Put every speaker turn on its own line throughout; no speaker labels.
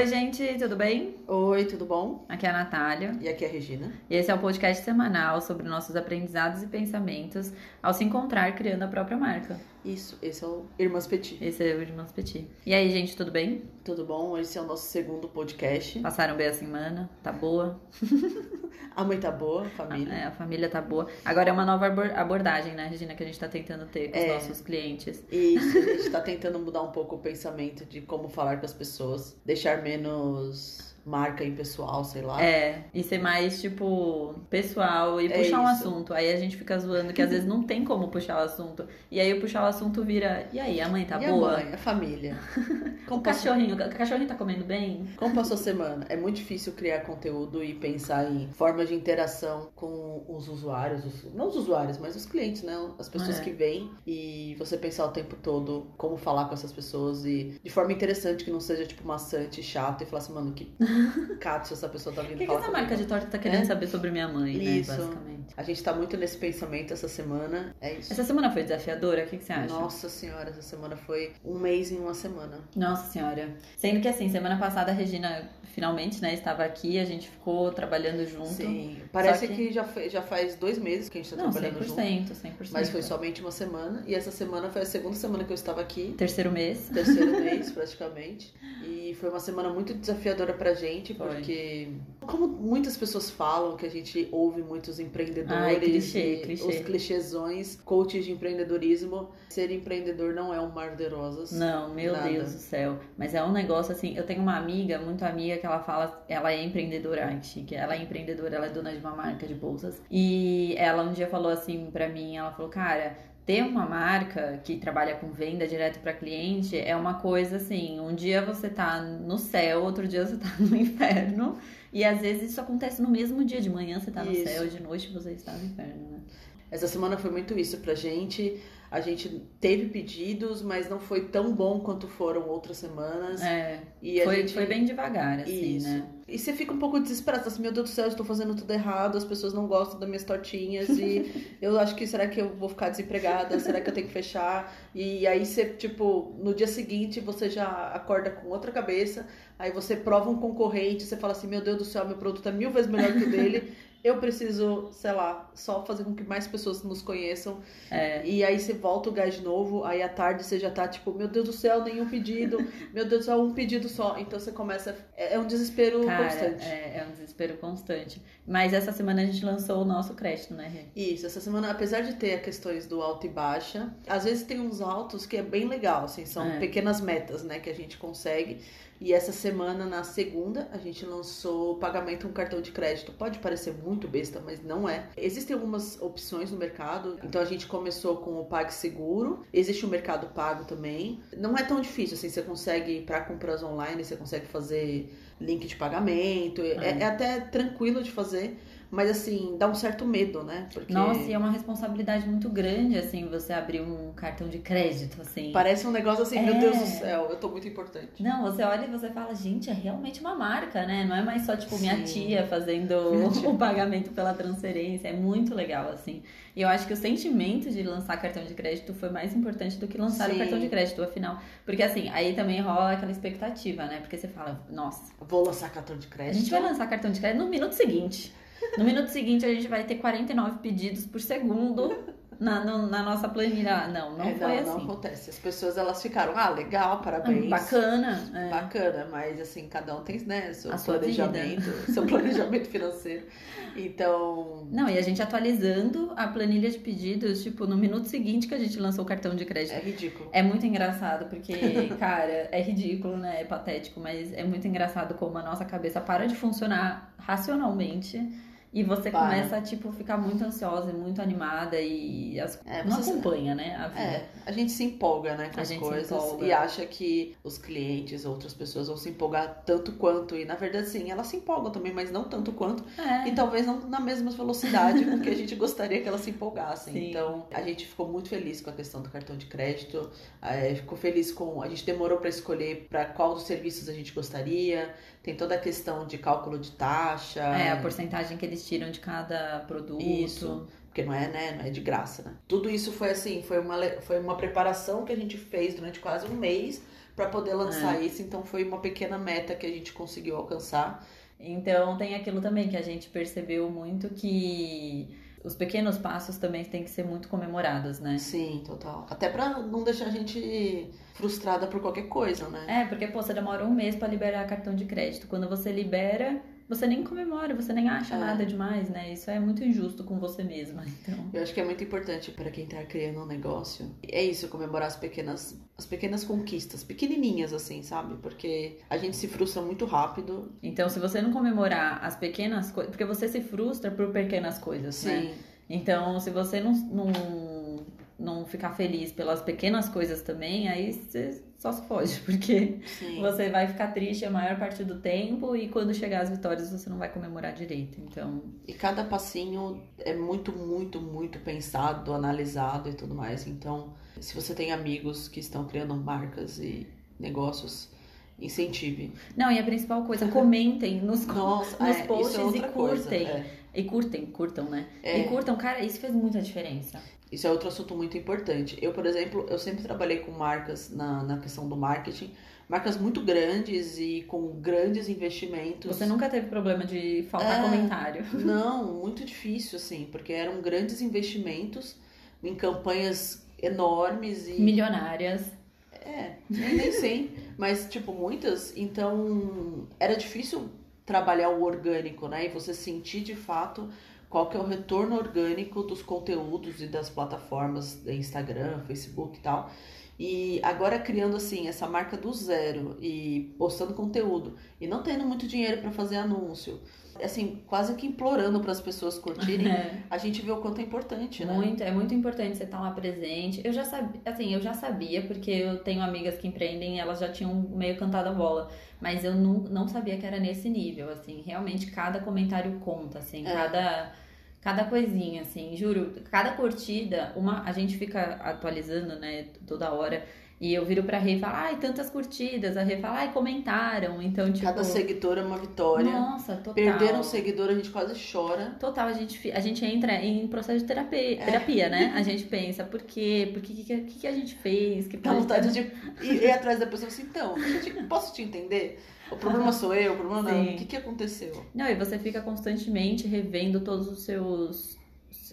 Oi, gente, tudo bem?
Oi, tudo bom?
Aqui é a Natália.
E aqui é a Regina.
E esse é o podcast semanal sobre nossos aprendizados e pensamentos ao se encontrar criando a própria marca.
Isso, esse é o Irmãs Petit.
Esse é o Irmãs Petit. E aí, gente, tudo bem?
Tudo bom? Esse é o nosso segundo podcast.
Passaram bem a semana? Tá boa?
a mãe tá boa, a família.
É, a família tá boa. Agora é uma nova abordagem, né, Regina, que a gente tá tentando ter com é, os nossos clientes.
Isso, a gente tá tentando mudar um pouco o pensamento de como falar com as pessoas. Deixar menos marca impessoal, sei lá.
É, e ser mais, tipo, pessoal e é puxar um assunto. Aí a gente fica zoando que às vezes não tem como puxar o assunto. E aí o puxar o assunto vira, e aí, a mãe tá
e
boa?
A mãe, a família.
o cachorrinho, o cachorrinho tá comendo bem?
Como passou a semana? É muito difícil criar conteúdo e pensar em formas de interação com os usuários, os, não os usuários, mas os clientes, né? As pessoas é. que vêm e você pensar o tempo todo como falar com essas pessoas e de forma interessante, que não seja, tipo, maçante, chato e falar assim, mano, que Cato, se essa pessoa tá vindo
que
falar
que essa marca de torta tá querendo é? saber sobre minha mãe, né,
isso.
né, basicamente.
A gente tá muito nesse pensamento essa semana, é isso.
Essa semana foi desafiadora? O que, que você acha?
Nossa senhora, essa semana foi um mês em uma semana.
Nossa senhora. Sendo que assim, semana passada a Regina finalmente, né, estava aqui, a gente ficou trabalhando junto.
Sim, parece que... que, já, já faz dois meses que a gente tá
Não,
trabalhando
100%,
junto.
100%.
Mas foi somente uma semana, e essa semana foi a segunda semana que eu estava aqui.
Terceiro mês.
Terceiro mês, praticamente. E foi uma semana muito desafiadora pra gente, foi. porque como muitas pessoas falam, que a gente ouve muitos empreendedores,
Ai, clichê, clichê.
os clichêzões, coaches de empreendedorismo, ser empreendedor não é um mar de rosas.
Não, meu
nada.
Deus do céu. Mas é um negócio assim, eu tenho uma amiga, muito amiga, que ela fala, ela é empreendedora, chique, ela é empreendedora, ela é dona de uma marca de bolsas. E ela um dia falou assim pra mim, ela falou, cara, ter uma marca que trabalha com venda direto para cliente é uma coisa assim, um dia você tá no céu, outro dia você tá no inferno, e às vezes isso acontece no mesmo dia, de manhã você tá no
isso.
céu, de noite você está no inferno, né?
Essa semana foi muito isso pra gente. A gente teve pedidos, mas não foi tão bom quanto foram outras semanas.
É.
E
foi,
gente...
foi bem devagar, assim,
isso.
né?
E você fica um pouco desesperado, assim, meu Deus do céu, eu estou fazendo tudo errado, as pessoas não gostam das minhas tortinhas e eu acho que será que eu vou ficar desempregada? Será que eu tenho que fechar? E aí você, tipo, no dia seguinte você já acorda com outra cabeça, aí você prova um concorrente, você fala assim, meu Deus do céu, meu produto é mil vezes melhor que o dele. eu preciso, sei lá, só fazer com que mais pessoas nos conheçam.
É.
E aí você volta o gás de novo, aí à tarde você já tá tipo, meu Deus do céu, nenhum pedido, meu Deus do céu, um pedido só. Então você começa. É, é um desespero
Cara,
constante.
É, é um desespero constante. Mas essa semana a gente lançou o nosso crédito, né, Rê?
Isso, essa semana, apesar de ter questões do alto e baixa, às vezes tem uns altos que é bem legal, assim, são
É.
pequenas metas, né, que a gente consegue. E essa semana, na segunda, a gente lançou o pagamento com cartão de crédito. Pode parecer muito besta, mas não é. Existem algumas opções no mercado. Então a gente começou com o PagSeguro. Existe o Mercado Pago também. Não é tão difícil, assim, você consegue, para compras online, você consegue fazer link de pagamento. É, é até tranquilo de fazer. Mas assim, dá um certo medo, né? Porque...
Nossa, e é uma responsabilidade muito grande, assim, você abrir um cartão de crédito, assim.
Parece um negócio assim,
É.
meu Deus do céu, eu tô muito importante.
Não, você olha e você fala, gente, é realmente uma marca, né? Não é mais só, tipo, minha
Sim.
tia fazendo
Minha tia.
o pagamento pela transferência. É muito legal, assim. E eu acho que o sentimento de lançar cartão de crédito foi mais importante do que lançar o
Sim.
cartão de crédito, afinal. Porque, assim, aí também rola aquela expectativa, né? Porque você fala, nossa,
Vou lançar cartão de
a
crédito.
gente vai lançar cartão de crédito no minuto seguinte. No minuto seguinte, a gente vai ter 49 pedidos por segundo na, no- na nossa planilha. Não, não
É,
foi
não,
assim.
não acontece. As pessoas elas ficaram, ah, legal, parabéns.
Bacana. é.
Bacana, mas assim, cada um tem, né, seu
A
planejamento, seu planejamento financeiro. Então,
Não, e a gente atualizando a planilha de pedidos, tipo, no minuto seguinte que a gente lançou o cartão de crédito.
é ridículo.
É muito engraçado, porque, cara, é ridículo, né? É patético, mas é muito engraçado como a nossa cabeça para de funcionar racionalmente e você
Para.
começa a, tipo, ficar muito ansiosa e muito animada e as...
É,
não acompanha, né? A vida.
É, a gente se empolga, né, com
A
as
gente se
coisas
empolga.
e acha que os clientes, outras pessoas vão se empolgar tanto quanto e na verdade sim, elas se empolgam também, mas não tanto quanto
É.
e talvez não na mesma velocidade com que a gente gostaria que elas se empolgassem.
Sim.
Então, a gente ficou muito feliz com a questão do cartão de crédito, é, ficou feliz com. A gente demorou para escolher para qual dos serviços a gente gostaria, tem toda a questão de cálculo de taxa.
É, a porcentagem que eles tiram de cada produto.
Isso. porque não é, né, não é de graça, né? Tudo isso foi assim, foi uma, foi uma preparação que a gente fez durante quase um mês para poder lançar é. isso, então foi uma pequena meta que a gente conseguiu alcançar.
Então tem aquilo também que a gente percebeu muito que os pequenos passos também têm que ser muito comemorados, né?
Sim, total. Até pra não deixar a gente frustrada por qualquer coisa, né?
É, porque, pô, você demora um mês para liberar cartão de crédito. Quando você libera, você nem comemora, você nem acha é. nada demais, né? Isso é muito injusto com você mesma, então.
Eu acho que é muito importante para quem tá criando um negócio. É isso, comemorar as pequenas as pequenas conquistas, pequenininhas assim, sabe? Porque a gente se frustra muito rápido.
Então, se você não comemorar as pequenas coisas, porque você se frustra por pequenas coisas, né? Sim. né? Então, se você não, não, não ficar feliz pelas pequenas coisas também, aí você só se foge, porque Sim. você vai ficar triste a maior parte do tempo e quando chegar as vitórias você não vai comemorar direito. Então.
E cada passinho é muito, muito, muito pensado, analisado e tudo mais. Então, se você tem amigos que estão criando marcas e negócios, incentive.
Não, e a principal coisa, comentem nos, Nossa, nos é, posts é e curtem. Coisa, é. E curtem, curtam, né? É. E curtam, cara, isso fez muita diferença.
Isso é outro assunto muito importante. Eu, por exemplo, eu sempre trabalhei com marcas na, na questão do marketing, marcas muito grandes e com grandes investimentos.
Você nunca teve problema de faltar é, comentário?
Não, muito difícil, assim, porque eram grandes investimentos em campanhas enormes e.
Milionárias.
É, nem sei, mas tipo, muitas. Então, era difícil trabalhar o orgânico, né? E você sentir de fato qual que é o retorno orgânico dos conteúdos e das plataformas de Instagram, Facebook e tal. E agora criando assim essa marca do zero e postando conteúdo e não tendo muito dinheiro para fazer anúncio, assim, quase que implorando para as pessoas curtirem, é. a gente vê o quanto é importante,
né? Muito, é muito importante você estar tá lá presente. Eu já sabia, assim, eu já sabia porque eu tenho amigas que empreendem, e elas já tinham meio cantado a bola, mas eu não, não sabia que era nesse nível, assim, realmente cada comentário conta, assim, é. cada cada coisinha, assim, juro, cada curtida, uma, a gente fica atualizando, né, toda hora. E eu viro pra Rê e falo, ai, tantas curtidas. A Rê fala, ai, comentaram. Então, tipo.
Cada seguidor é uma vitória.
Nossa, total.
Perder um seguidor, a gente quase chora.
Total, a gente, a gente entra em processo de terapia, é. terapia né? A gente pensa, por quê? Por que, que, que a gente fez? Que
Dá vontade de ir, atrás da pessoa assim, então, posso te entender? O problema sou eu, o problema não. O que, que aconteceu?
Não, e você fica constantemente revendo todos os seus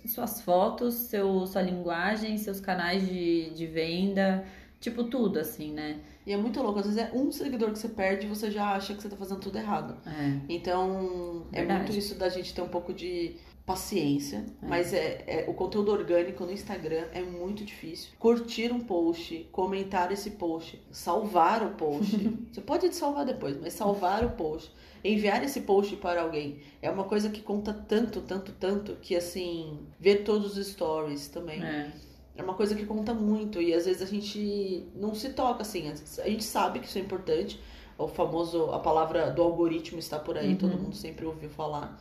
suas fotos, seu, sua linguagem, seus canais de, de venda, tipo tudo, assim, né?
E é muito louco, às vezes é um seguidor que você perde e você já acha que você tá fazendo tudo errado. É. Então, é Verdade. é muito isso da gente ter um pouco de paciência, é. mas é, é, o conteúdo orgânico no Instagram é muito difícil. Curtir um post, comentar esse post, salvar o post. Você pode salvar depois, mas salvar o post, enviar esse post para alguém é uma coisa que conta tanto, tanto, tanto que assim ver todos os stories também. É. É uma coisa que conta muito e às vezes a gente não se toca assim. A gente sabe que isso é importante. O famoso, a palavra do algoritmo está por aí, uhum. todo mundo sempre ouviu falar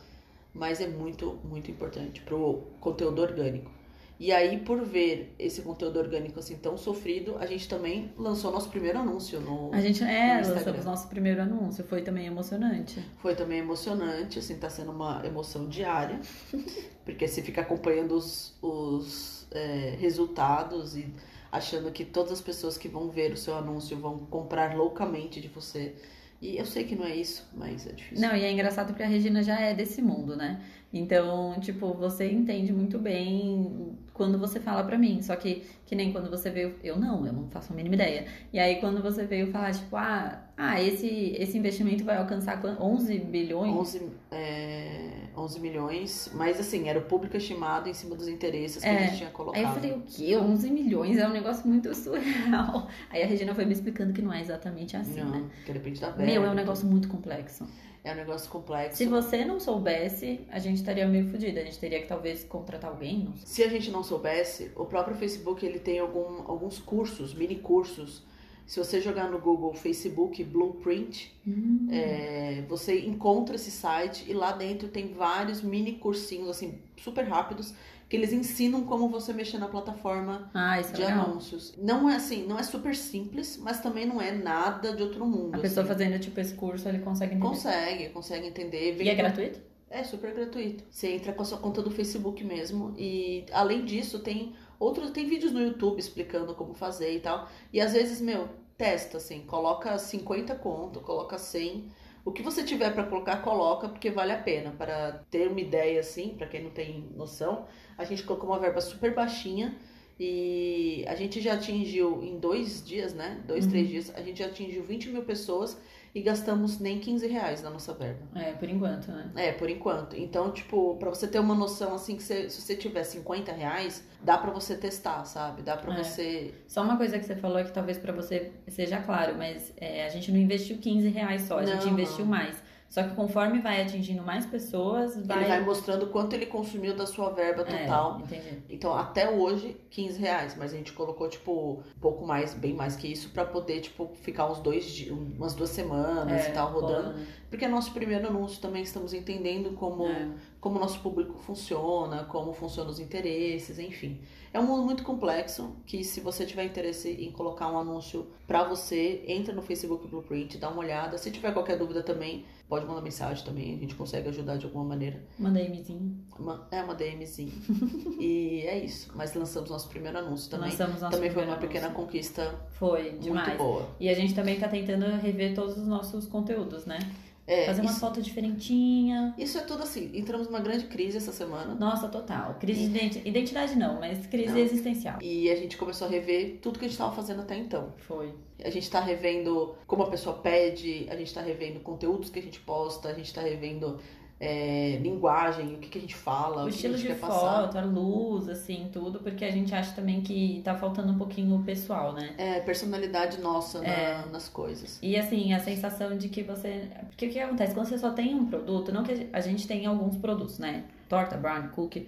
mas é muito, muito importante para o conteúdo orgânico. E aí, por ver esse conteúdo orgânico assim tão sofrido, a gente também lançou nosso primeiro anúncio no
A gente é, lançamos nosso primeiro anúncio, foi também emocionante.
Foi também emocionante, assim, tá sendo uma emoção diária, porque você fica acompanhando os, os é, resultados e achando que todas as pessoas que vão ver o seu anúncio vão comprar loucamente de você. E eu sei que não é isso, mas é difícil.
Não, e é engraçado porque a Regina já é desse mundo, né? Então, tipo, você entende muito bem quando você fala pra mim. Só que, que nem quando você veio. Eu não, eu não faço a mínima ideia. E aí, quando você veio falar, tipo, ah, ah esse, esse investimento vai alcançar 11 bilhões?
11, é, 11 milhões. Mas, assim, era o público estimado em cima dos interesses que é, a gente tinha colocado.
Aí eu falei, o quê? 11 milhões é um negócio muito surreal. Aí a Regina foi me explicando que não é exatamente assim,
não,
né?
Que depende da
Meu, é um negócio muito complexo.
É um negócio complexo.
Se você não soubesse, a gente estaria meio fodido. A gente teria que talvez contratar alguém.
Se a gente não soubesse, o próprio Facebook ele tem algum, alguns cursos, mini cursos. Se você jogar no Google Facebook Blueprint, hum. é, você encontra esse site e lá dentro tem vários mini cursinhos assim super rápidos que eles ensinam como você mexer na plataforma
ah,
de é anúncios. Não é assim, não é super simples, mas também não é nada de outro mundo.
A pessoa
assim.
fazendo tipo esse curso, ele consegue entender.
Consegue, consegue entender.
e é gratuito?
É super gratuito. Você entra com a sua conta do Facebook mesmo e além disso tem outros tem vídeos no YouTube explicando como fazer e tal. E às vezes, meu, testa assim, coloca 50 conto, coloca 100 o que você tiver para colocar, coloca, porque vale a pena. Para ter uma ideia assim, para quem não tem noção, a gente colocou uma verba super baixinha e a gente já atingiu em dois dias, né? Dois, uhum. três dias, a gente já atingiu 20 mil pessoas e gastamos nem 15 reais na nossa verba.
É, por enquanto, né?
É, por enquanto. Então, tipo, pra você ter uma noção, assim, que você, se você tiver 50 reais, dá pra você testar, sabe? Dá pra é. você...
Só uma coisa que você falou é que talvez pra você seja claro, mas é, a gente não investiu 15 reais só, a não, gente investiu não. mais. Só que conforme vai atingindo mais pessoas, vai...
Ele vai mostrando quanto ele consumiu da sua verba é, total.
É, entendi.
Então, até hoje, 15 reais. Mas a gente colocou, tipo, um pouco mais, bem mais que isso, para poder, tipo, ficar uns dois dias, umas duas semanas é, e tal, rodando. Porque é nosso primeiro anúncio também, estamos entendendo como é. Como o nosso público funciona, como funcionam os interesses, enfim. É um mundo muito complexo que se você tiver interesse em colocar um anúncio para você, entra no Facebook Blueprint, dá uma olhada. Se tiver qualquer dúvida também, pode mandar mensagem também, a gente consegue ajudar de alguma maneira.
Manda DMzinho.
Uma, é, uma DMzinho. e é isso. Mas lançamos nosso primeiro anúncio também.
Lançamos nosso
também foi uma
anúncio.
pequena conquista.
Foi, demais.
Muito boa.
E a gente também tá tentando rever todos os nossos conteúdos, né? É, Fazer uma isso, foto diferentinha.
Isso é tudo assim. Entramos numa grande crise essa semana.
Nossa, total. Crise de identidade não, mas crise não. existencial.
E a gente começou a rever tudo que a gente estava fazendo até então.
Foi.
A gente está revendo como a pessoa pede, a gente está revendo conteúdos que a gente posta, a gente está revendo é, linguagem, o que, que a gente fala,
o,
o
estilo
de
foto,
passar.
a luz, assim, tudo, porque a gente acha também que tá faltando um pouquinho o pessoal, né?
É, personalidade nossa é. na, nas coisas.
E assim, a sensação de que você. Porque o que acontece? Quando você só tem um produto, não que a gente tem alguns produtos, né? Torta, brownie, cookie.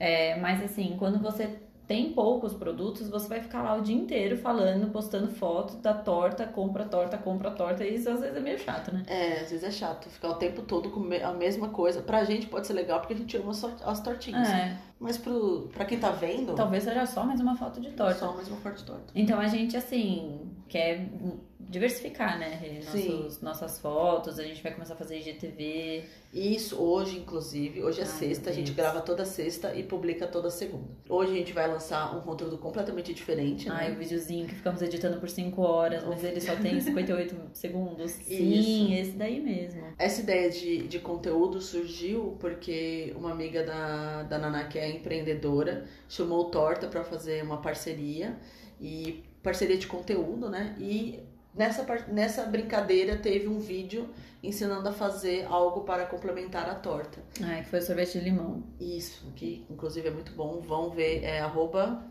É, mas assim, quando você tem poucos produtos, você vai ficar lá o dia inteiro falando, postando foto da torta, compra torta, compra torta, e isso às vezes é meio chato, né?
É, às vezes é chato ficar o tempo todo com a mesma coisa. Pra gente pode ser legal porque a gente ama as tortinhas. É. Mas pro, pra quem tá vendo.
Talvez seja só mais uma foto de torta.
Só mais uma foto de torta.
Então a gente, assim, quer diversificar, né? Nossos, nossas fotos, a gente vai começar a fazer IGTV.
Isso, hoje, inclusive, hoje é Ai, sexta, a gente grava toda sexta e publica toda segunda. Hoje a gente vai lançar um conteúdo completamente diferente, né?
Ai, o videozinho que ficamos editando por 5 horas, mas ele só tem 58 segundos. Sim, Isso. esse daí mesmo.
Essa ideia de, de conteúdo surgiu porque uma amiga da, da Naná, que é empreendedora, chamou o Torta para fazer uma parceria e parceria de conteúdo, né? E Nessa, nessa brincadeira teve um vídeo ensinando a fazer algo para complementar a torta.
Ah, que foi sorvete de limão.
Isso, que inclusive é muito bom. Vão ver, é arroba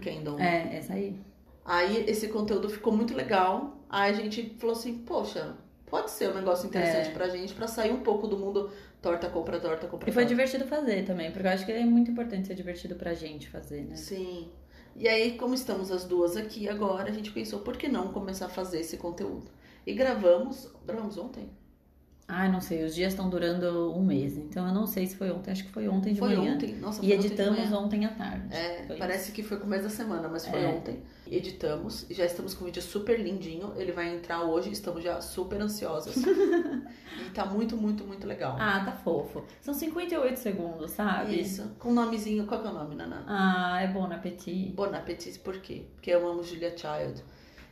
Kendall.
É, essa aí.
Aí esse conteúdo ficou muito legal. Aí a gente falou assim, poxa, pode ser um negócio interessante é. pra gente, pra sair um pouco do mundo torta, compra, torta, compra.
E foi divertido fazer também, porque eu acho que é muito importante ser divertido pra gente fazer, né?
Sim. E aí, como estamos as duas aqui agora, a gente pensou, por que não começar a fazer esse conteúdo? E gravamos, gravamos ontem?
Ah, não sei, os dias estão durando um mês, então eu não sei se foi ontem, acho que foi ontem de
foi
manhã.
Ontem. Nossa,
foi e editamos ontem, à tarde.
É, parece isso. que foi começo da semana, mas foi é. ontem. Editamos, já estamos com um vídeo super lindinho, ele vai entrar hoje, estamos já super ansiosas. e tá muito, muito, muito legal.
Ah, tá fofo. São 58 segundos, sabe?
Isso, com um nomezinho, qual que é o nome, Naná?
Ah, é Bon Appetit.
Bon Appetit, por quê? Porque eu amo Julia Child.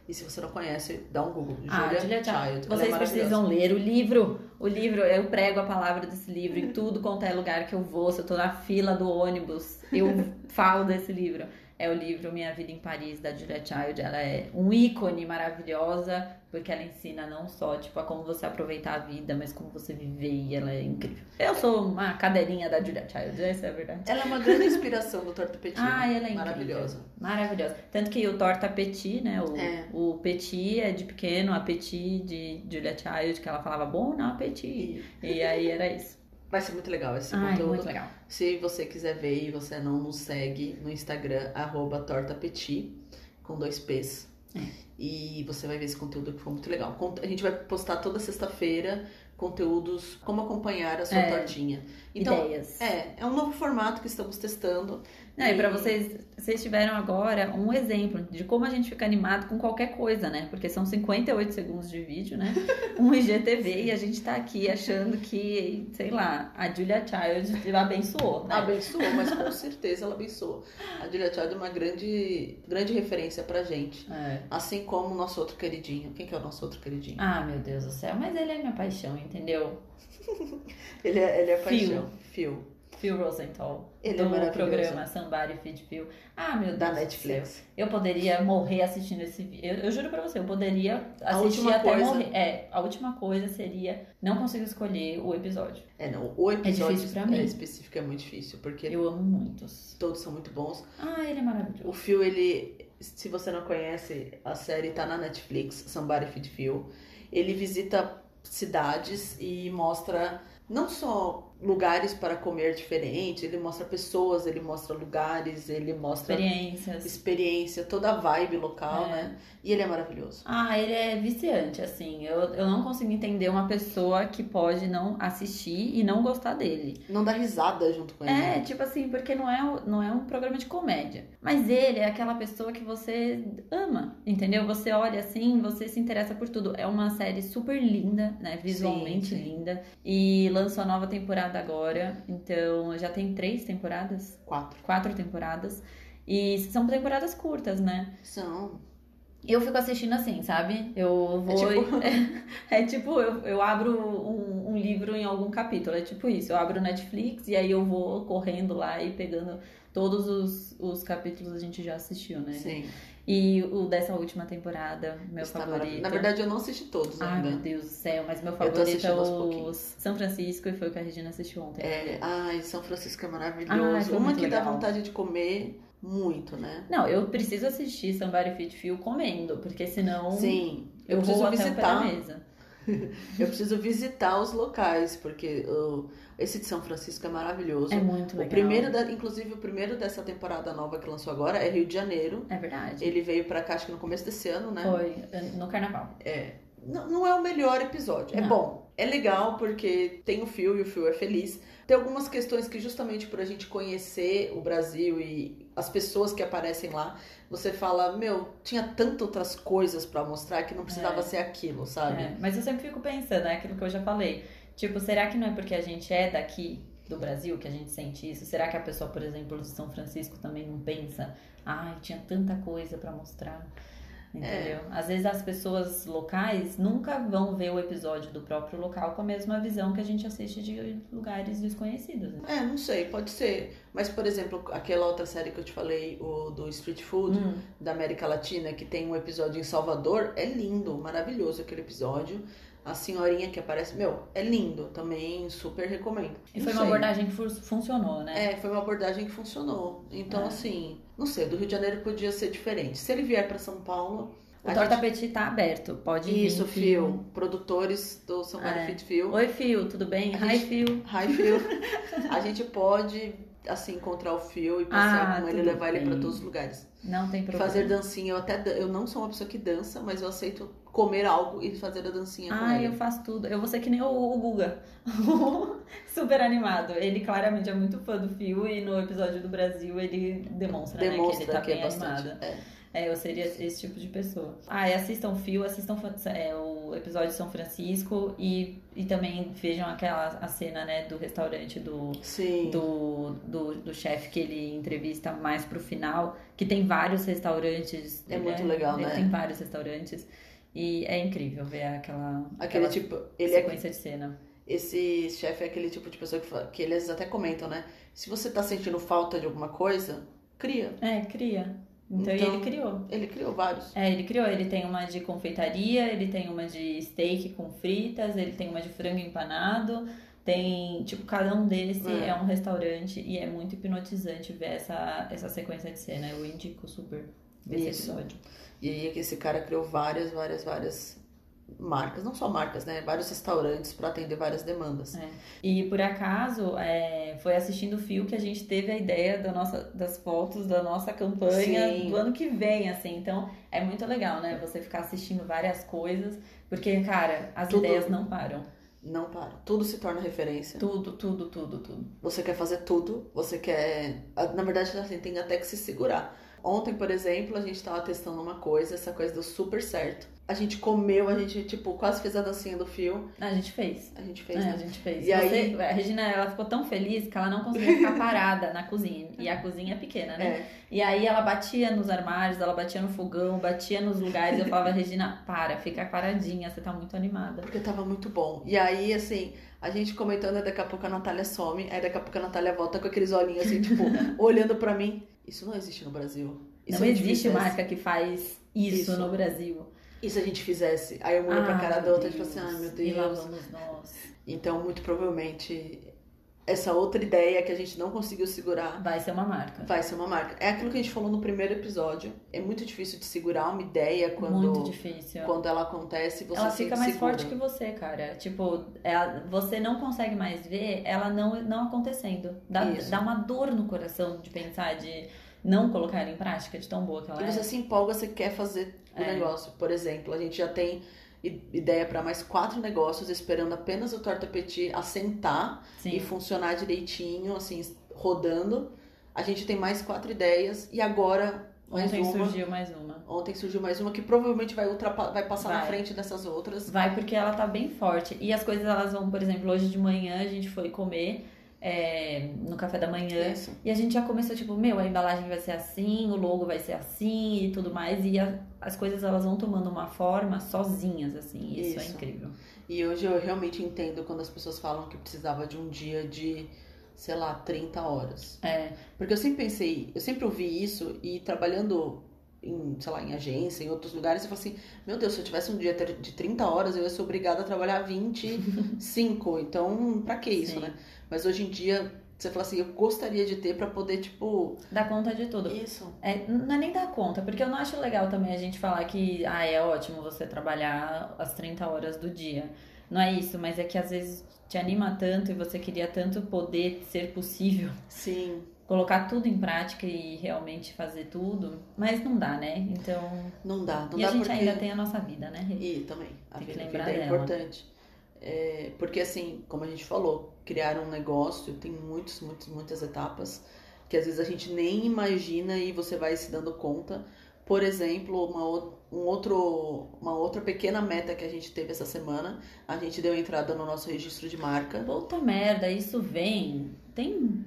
E se você não conhece, dá um Google.
Ah, Julia, Julia Child. Vocês é precisam ler o livro. O livro, eu prego a palavra desse livro em tudo quanto é lugar que eu vou. Se eu tô na fila do ônibus, eu falo desse livro. É o livro Minha Vida em Paris, da Julia Child. Ela é um ícone maravilhosa, porque ela ensina não só, tipo, a como você aproveitar a vida, mas como você viver, e ela é incrível. Eu sou uma cadeirinha da Julia Child, essa é a verdade.
Ela é uma grande inspiração do Torta Petit.
Ah, ela é
Maravilhosa.
Incrível. Maravilhosa. Tanto que o Torta Petit, né, o, é. o Petit é de pequeno, a Petit de Julia Child, que ela falava, bom, não, Petit. E aí era isso.
Vai ser muito legal esse
Ai,
conteúdo.
muito legal.
Se você quiser ver e você não nos segue no Instagram, arroba tortapetit, com dois P's. É. E você vai ver esse conteúdo que foi muito legal. A gente vai postar toda sexta-feira conteúdos, como acompanhar a sua
É.
tortinha. Então,
Ideias.
é, é um novo formato que estamos testando.
Não, e pra vocês, vocês tiveram agora um exemplo de como a gente fica animado com qualquer coisa, né? Porque são 58 segundos de vídeo, né? Um IGTV e a gente tá aqui achando que, sei lá, a Julia Child abençoou, né?
Abençoou, mas com certeza ela abençoou. A Julia Child é uma grande, grande referência pra gente.
É.
Assim como o nosso outro queridinho. Quem que é o nosso outro queridinho?
Ah, meu Deus do céu, mas ele é minha paixão, entendeu?
Ele é, ele é paixão. Phil.
Phil Rosenthal.
Ele é
do
maravilhoso.
programa Somebody Feed Phil. Ah, meu Deus
Da Netflix.
Eu poderia morrer assistindo esse vídeo. Eu, eu juro pra você, eu poderia assistir até
coisa.
morrer. É, a última coisa seria não consigo escolher o episódio.
É, não. O episódio
difícil pra mim.
é específico é muito difícil, porque
Eu amo muitos.
todos são muito bons.
Ah, ele é maravilhoso.
O Phil, ele. Se você não conhece, a série tá na Netflix, Somebody Feed Phil. Ele visita cidades e mostra não só lugares para comer diferentes, ele mostra pessoas, ele mostra lugares, ele mostra
Experiências.
experiência, toda a vibe local,
É.
né? E ele é maravilhoso.
Ah, ele é viciante, assim. Eu, eu não consigo entender uma pessoa que pode não assistir e não gostar dele.
Não dá risada junto com ele.
É, tipo assim, porque não é, não é um programa de comédia. Mas ele é aquela pessoa que você ama, entendeu? Você olha assim, você se interessa por tudo. É uma série super linda, né? Visualmente
Sim, sim.
linda. E lançou a nova temporada agora. Então já tem três temporadas,
Quatro.
quatro temporadas. E são temporadas curtas, né?
São.
Eu fico assistindo assim, sabe? Eu vou.
É tipo-
É tipo, eu, eu abro um, um livro em algum capítulo. É tipo isso. Eu abro o Netflix e aí eu vou correndo lá e pegando todos os, os capítulos que a gente já assistiu, né?
Sim.
E o dessa última temporada, meu
Está
favorito.
Na verdade, eu não assisti todos
Ai,
ainda.
meu Deus do céu, mas meu favorito é o. São Francisco e foi o que a Regina assistiu ontem.
É, ai, São Francisco é
Ai,
maravilhoso.
foi
Uma que dá
legal.
vontade de comer muito, né?
Não, eu preciso assistir Somebody Fit Feel comendo, porque senão
Sim.
eu,
Eu,
vou
preciso
até o pé da
visitar.
mesa.
Eu preciso visitar os locais, porque o- esse de São Francisco é maravilhoso.
É muito
o
legal.
primeiro, da, inclusive, o primeiro dessa temporada nova que lançou agora é Rio de Janeiro.
É verdade.
Ele veio pra cá, acho que no começo desse ano, né?
Foi no carnaval.
É. Não, não é o melhor episódio. É
Não.
bom. É legal porque tem o Phil e o Phil é feliz. Tem algumas questões que justamente por a gente conhecer o Brasil e as pessoas que aparecem lá, você fala, meu, tinha tantas outras coisas pra mostrar que não precisava
É.
ser aquilo, sabe?
É, mas eu sempre fico pensando, é aquilo que eu já falei. Tipo, será que não é porque a gente é daqui do Brasil que a gente sente isso? Será que a pessoa, por exemplo, de São Francisco também não pensa? Ai, tinha tanta coisa pra mostrar. Entendeu? Às vezes as pessoas locais nunca vão ver o episódio do próprio local com a mesma visão que a gente assiste de lugares desconhecidos. né?
É, não sei, pode ser. Mas, por exemplo, aquela outra série que eu te falei, o do Street Food,
Hum.
da América Latina, que tem um episódio em Salvador, é lindo, maravilhoso aquele episódio. A senhorinha que aparece, meu, é lindo, também super recomendo.
E foi uma abordagem que fu- funcionou, né?
É, foi uma abordagem que funcionou. Então,
É.
assim, não sei, do Rio de Janeiro podia ser diferente. Se ele vier pra São Paulo.
O
a
Torta
gente-
Petit tá aberto, pode vir.
Isso, Fio. Produtores do São Paulo
É.
Fit Fio.
Oi, Fio, tudo bem? Hi,
gente-
Fio.
Hi, Fio. a gente pode, assim, encontrar o Fio e passear
Ah,
com ele e levar ele
bem.
pra todos os lugares.
Não tem problema.
Fazer dancinha, eu até eu não sou uma pessoa que dança, mas eu aceito comer algo e fazer a dancinha com
Ah,
ele.
eu faço tudo. Eu vou ser que nem o, o Guga. Super animado. Ele claramente é muito fã do Fio e no episódio do Brasil ele demonstra, né, que
Demonstra
ele tá
que é
bem
bastante.
animado.
É.
É, eu seria esse tipo de pessoa. Ah, e assistam Fio, assistam é, o episódio de São Francisco e, e também vejam aquela a cena, né, do restaurante do,
Sim.
do, do, do chefe que ele entrevista mais pro final, que tem vários restaurantes.
É muito legal,
ele
né?
Tem vários restaurantes. E é incrível ver aquela,
Aquele
aquela
tipo, ele é
sequência de cena.
Esse chefe é aquele tipo de pessoa que, fala- que eles até comentam, né? Se você tá sentindo falta de alguma coisa, cria.
É, cria. Então,
Então-
ele criou.
Ele criou vários.
É, ele criou. Ele tem uma de confeitaria, ele tem uma de steak com fritas, ele tem uma de frango empanado. Tem, tipo, cada um desse
É.
é, um restaurante e é muito hipnotizante ver essa, essa sequência de cena. Eu indico super esse
Isso.
episódio.
E aí esse cara criou várias, várias, várias marcas, não só marcas, né? Vários restaurantes para atender várias demandas.
É. E por acaso, é, foi assistindo o fio que a gente teve a ideia da nossa, das fotos da nossa campanha
Sim.
do ano que vem, assim. Então, é muito legal, né? Você ficar assistindo várias coisas, porque, cara, as
Tudo-
ideias não param.
Não para. Tudo se torna referência.
Tudo, tudo, tudo, tudo.
Você quer fazer tudo, você quer. Na verdade, assim, tem até que se segurar. Ontem, por exemplo, a gente tava testando uma coisa, essa coisa deu super certo. A gente comeu, a gente, tipo, quase fez a dancinha do fio.
A gente fez.
A gente fez,
É,
né?
a gente fez.
E
Você-
aí-
A Regina, ela ficou tão feliz que ela não conseguia ficar parada na cozinha. E a cozinha é pequena, né?
É.
E aí ela batia nos armários, ela batia no fogão, batia nos lugares. Eu falava, Regina, para, fica paradinha, você tá muito animada.
Porque tava muito bom. E aí, assim, a gente comentando, daqui a pouco a Natália some, aí daqui a pouco a Natália volta com aqueles olhinhos assim, tipo, olhando pra mim. Isso não existe no Brasil. Se
não
gente
existe marca que faz isso,
Isso.
no Brasil.
E se a gente fizesse? Aí eu olho pra
Ah,
cara da outra e tipo
Deus.
assim, ai meu
E lá
Deus.
vamos nós.
Então, muito provavelmente, essa outra ideia que a gente não conseguiu segurar
Vai ser uma marca.
vai ser uma marca. É aquilo que a gente falou no primeiro episódio. É muito difícil de segurar uma ideia quando,
Muito difícil.
quando ela acontece. Você
ela fica mais
segura.
forte que você, cara. Tipo, ela- você não consegue mais ver ela não, não acontecendo. Dá,
Isso.
dá uma dor no coração de pensar, de não colocar ela em prática, de tão boa que ela
E
é.
você se empolga, você quer fazer o
É.
negócio. Por exemplo, a gente já tem ideia para mais quatro negócios, esperando apenas o Torta Petit assentar
Sim.
e funcionar direitinho, assim, rodando. A gente tem mais quatro ideias e agora mais
Ontem
uma.
surgiu mais uma.
Ontem surgiu mais uma que provavelmente vai, vai passar na
Vai.
frente dessas outras.
Vai porque ela tá bem forte. E as coisas elas vão, por exemplo, hoje de manhã a gente foi comer é, no café da manhã.
Isso.
E a gente já começou, tipo, meu, a embalagem vai ser assim, o logo vai ser assim e tudo mais. E a- as coisas elas vão tomando uma forma sozinhas, assim. Isso, é
Isso.
incrível.
E hoje eu realmente entendo quando as pessoas falam que precisava de um dia de, sei lá, 30 horas.
É,
Porque eu sempre pensei, eu sempre ouvi isso e trabalhando em, sei lá, em agência, em outros lugares, eu falo assim, meu Deus, se eu tivesse um dia de 30 horas, eu ia ser obrigada a trabalhar 25. então, pra que isso,
Sim.
né? Mas hoje em dia, você fala assim, eu gostaria de ter pra poder, tipo.
dá conta de tudo.
Isso.
É, não é nem dar conta, porque eu não acho legal também a gente falar que ah, é ótimo você trabalhar as 30 horas do dia. Não é isso, mas é que às vezes te anima tanto e você queria tanto poder ser possível,
Sim.
Colocar tudo em prática e realmente fazer tudo, mas não dá, né? Então.
Não dá, não
e
dá
a gente
porque.
ainda tem a nossa vida, né?
E também, a
Tem que
vida, a
lembrar
vida é
dela.
importante. É, porque assim, como a gente falou, criar um negócio tem muitos, muitos, muitas etapas que às vezes a gente nem imagina e você vai se dando conta. Por exemplo, uma, um outro, uma outra pequena meta que a gente teve essa semana, a gente deu entrada no nosso registro de marca.
Puta merda, isso vem. Tem.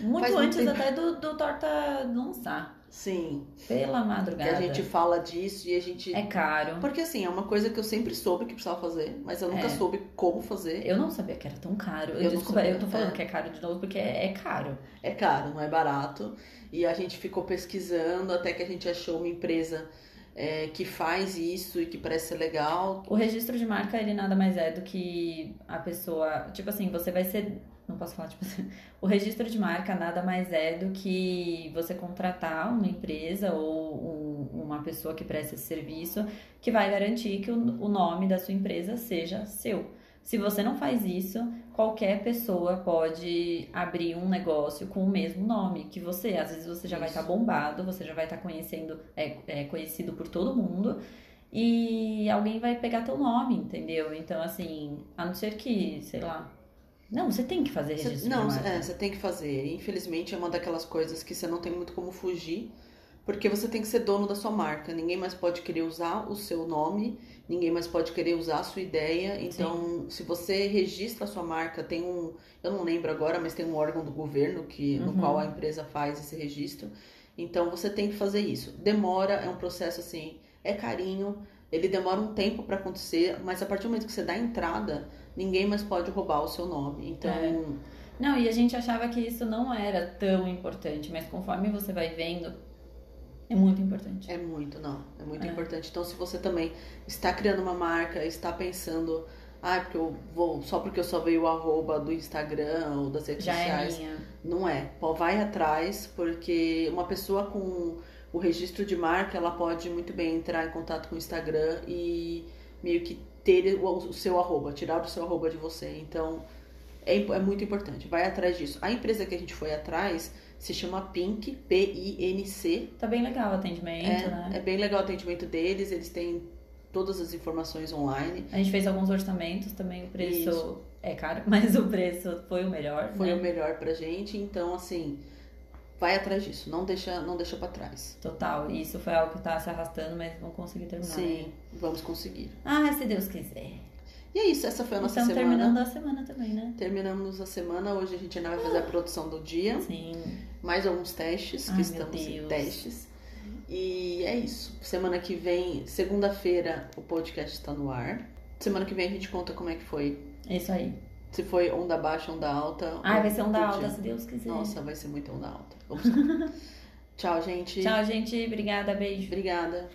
Muito
Faz muito
antes
tempo.
até do, do Torta lançar.
Sim,
Pela
que
madrugada.
a gente fala disso e a gente.
É caro.
Porque assim, é uma coisa que eu sempre soube que precisava fazer, mas eu nunca
É.
soube como fazer.
Eu não sabia que era tão caro.
Eu
Desculpa, eu tô falando
é.
que é caro de novo porque é, é caro.
É caro, não é barato. E a gente ficou pesquisando até que a gente achou uma empresa é, que faz isso e que parece ser legal.
O registro de marca, ele nada mais é do que a pessoa. Tipo assim, você vai ser. Não posso falar, tipo assim. O registro de marca nada mais é do que você contratar uma empresa ou um- uma pessoa que presta esse serviço que vai garantir que o, o nome da sua empresa seja seu. Se você não faz isso, qualquer pessoa pode abrir um negócio com o mesmo nome que você. Às vezes você já vai
Isso.
estar bombado, você já vai estar conhecendo, é, é conhecido por todo mundo e alguém vai pegar teu nome, entendeu? Então, assim, a não ser que, sei lá. Não, você tem que fazer registro
não,
de marca.
é, você tem que fazer. Infelizmente é uma daquelas coisas que você não tem muito como fugir, porque você tem que ser dono da sua marca. Ninguém mais pode querer usar o seu nome, ninguém mais pode querer usar a sua ideia. Então, se você registra a sua marca, tem um, eu não lembro agora, mas tem um órgão do governo que no
Uhum.
qual a empresa faz esse registro. Então, você tem que fazer isso. Demora, é um processo assim, é carinho, ele demora um tempo para acontecer, mas a partir do momento que você dá a entrada, ninguém mais pode roubar o seu nome. Então,
É. Não, e a gente achava que isso não era tão importante, mas conforme você vai vendo, é muito importante.
É muito, não. É muito
É.
importante. Então, se você também está criando uma marca, está pensando, ah, porque eu vou, só porque eu só veio o arroba do Instagram ou das redes
Já é
sociais.
minha.
não é. Vai atrás, porque uma pessoa com o registro de marca, ela pode muito bem entrar em contato com o Instagram e meio que ter o, seu arroba, tirar o seu arroba de você. Então, é, é muito importante. Vai atrás disso. A empresa que a gente foi atrás se chama Pink, P-I-N-C.
Tá bem legal o atendimento,
É,
né?
é bem legal o atendimento deles, eles têm todas as informações online.
A gente fez alguns orçamentos também, o preço
Isso.
é caro, mas o preço foi o melhor.
Foi
né?
o melhor pra gente, então assim, vai atrás disso, não deixa, não deixa para trás.
Total. Isso foi algo que tá se arrastando, mas vão conseguir terminar. né?
Sim, vamos conseguir.
Ah, se Deus quiser.
E é isso, essa foi a nossa
Estamos
semana.
terminando a semana também, né?
Terminamos a semana, hoje a gente ainda vai fazer a produção do dia,
Sim.
mais alguns testes,
Ai,
que estamos em testes. E é isso. Semana que vem, segunda-feira, o podcast está no ar. Semana que vem a gente conta como é que foi.
Isso aí.
Se foi onda baixa, onda alta. Ah,
vai ser onda alta, se Deus quiser.
Nossa, vai ser muito onda alta. Tchau, gente.
Tchau, gente. Obrigada, beijo.
Obrigada.